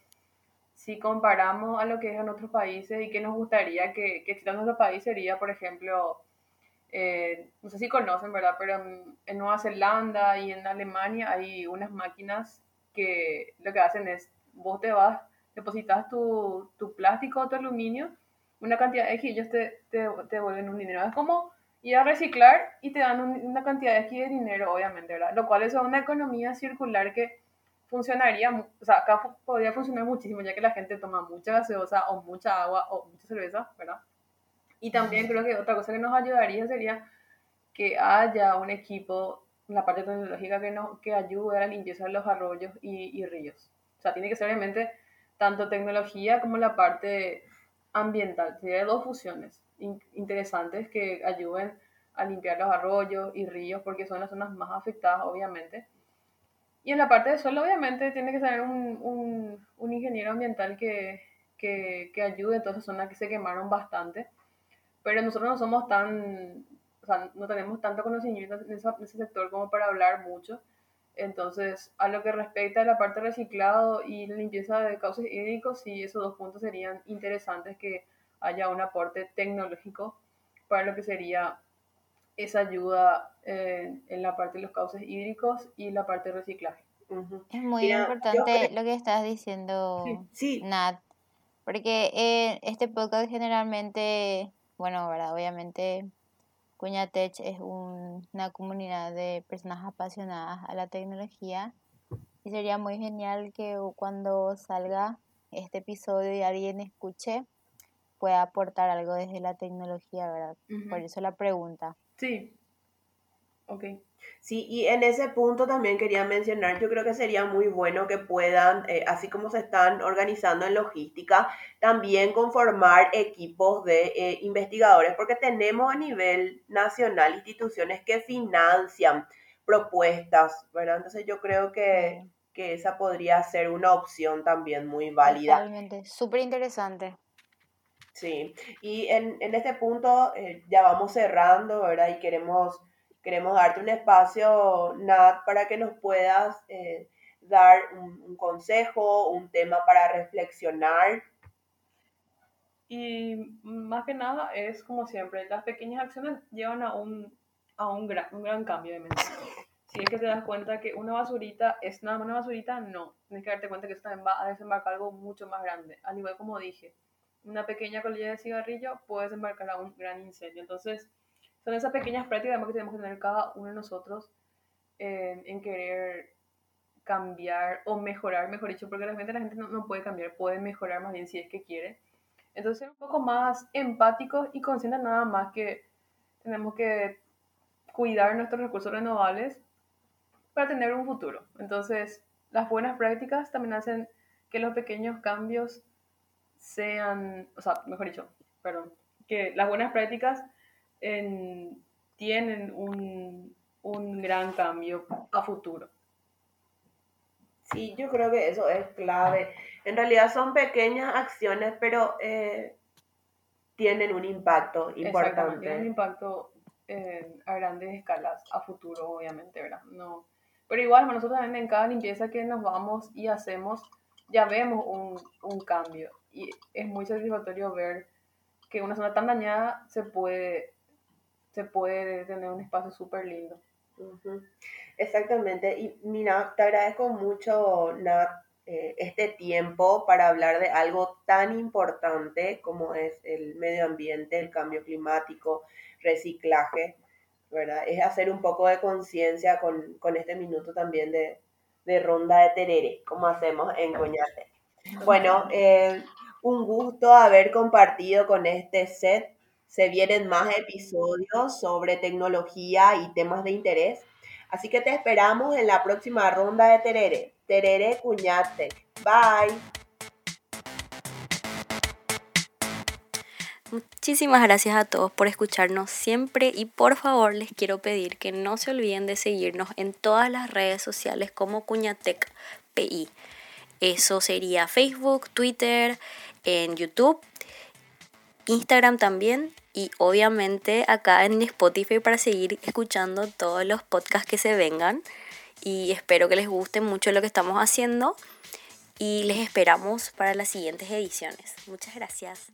si comparamos a lo que es en otros países y que nos gustaría que, que en nuestro país sería, por ejemplo, eh, no sé si conocen, ¿verdad? Pero en, Nueva Zelanda y en Alemania hay unas máquinas que lo que hacen es, vos te vas, depositas tu, tu plástico o tu aluminio, una cantidad X y ellos te, te, te devuelven un dinero. Es como ir a reciclar y te dan una cantidad X de dinero, obviamente, ¿verdad? Lo cual es una economía circular que funcionaría, o sea, acá podría funcionar muchísimo, ya que la gente toma mucha gaseosa o mucha agua o mucha cerveza, ¿verdad? Y también creo que otra cosa que nos ayudaría sería que haya un equipo la parte tecnológica que, nos, que ayude a la limpieza de los arroyos y, y ríos. O sea, tiene que ser obviamente tanto tecnología como la parte ambiental. Sería dos fusiones interesantes que ayuden a limpiar los arroyos y ríos porque son las zonas más afectadas, obviamente. Y en la parte de suelo, obviamente, tiene que ser un, un, un ingeniero ambiental que, que, que, ayude en todas esas zonas que se quemaron bastante pero nosotros no somos tan, o sea, no tenemos tanto conocimiento en, ese sector como para hablar mucho. Entonces, a lo que respecta a la parte de reciclado y limpieza de cauces hídricos, sí, esos dos puntos serían interesantes que haya un aporte tecnológico para lo que sería esa ayuda en la parte de los cauces hídricos y la parte de reciclaje. Es muy importante lo que estás diciendo, Nat, porque eh, este podcast generalmente bueno, ¿verdad? Obviamente Cuñatech es una comunidad de personas apasionadas a la tecnología y sería muy genial que cuando salga este episodio y alguien escuche pueda aportar algo desde la tecnología, ¿verdad? Por eso la pregunta. Sí. Ok. Sí, y en ese punto también quería mencionar, yo creo que sería muy bueno que puedan, eh, así como se están organizando en logística, también conformar equipos de eh, investigadores, porque tenemos a nivel nacional instituciones que financian propuestas, ¿verdad? Entonces yo creo que, que esa podría ser una opción también muy válida. Totalmente, súper interesante. Sí, y en, en este punto eh, ya vamos cerrando, ¿verdad? Y queremos queremos darte un espacio, Nat, para que nos puedas eh, dar un, consejo, un tema para reflexionar. Y más que nada es como siempre, las pequeñas acciones llevan a un, a un, gran, un gran cambio de mente. Si es que te das cuenta que una basurita es nada más una basurita, no. Tienes que darte cuenta que también va a desembarcar algo mucho más grande. Al igual como dije, una pequeña colilla de cigarrillo puede desembarcar a un gran incendio. Entonces, son esas pequeñas prácticas que tenemos que tener cada uno de nosotros en querer cambiar o mejorar, mejor dicho, porque realmente la gente no, no, puede cambiar, puede mejorar más bien si es que quiere. Entonces, ser un poco más empáticos y conscientes nada más que tenemos que cuidar nuestros recursos renovables para tener un futuro. Entonces, las buenas prácticas también hacen que los pequeños cambios sean, o sea, mejor dicho, perdón, que las buenas prácticas tienen un, un gran cambio a futuro. Sí, yo creo que eso es clave. En realidad son pequeñas acciones, pero eh, tienen un impacto importante. Tienen un impacto a grandes escalas, a futuro, obviamente, ¿verdad? No. Pero igual, nosotros también en cada limpieza que nos vamos y hacemos, ya vemos un, un cambio. Y es muy satisfactorio ver que una zona tan dañada se puede se puede tener un espacio súper lindo. Exactamente. Y mira, te agradezco mucho, Nat, eh, este tiempo para hablar de algo tan importante como es el medio ambiente, el cambio climático, reciclaje, ¿verdad? Es hacer un poco de conciencia con, este minuto también de, ronda de terere, como hacemos en Coñate. Bueno, eh, un gusto haber compartido con este set se vienen más episodios sobre tecnología y temas de interés. Así que te esperamos en la próxima ronda de Terere. Terere Cuñate. Bye. Muchísimas gracias a todos por escucharnos siempre y por favor les quiero pedir que no se olviden de seguirnos en todas las redes sociales como Cuñatec PI. Eso sería Facebook, Twitter, en YouTube, Instagram también y obviamente acá en Spotify para seguir escuchando todos los podcasts que se vengan. Y espero que les guste mucho lo que estamos haciendo y les esperamos para las siguientes ediciones. Muchas gracias.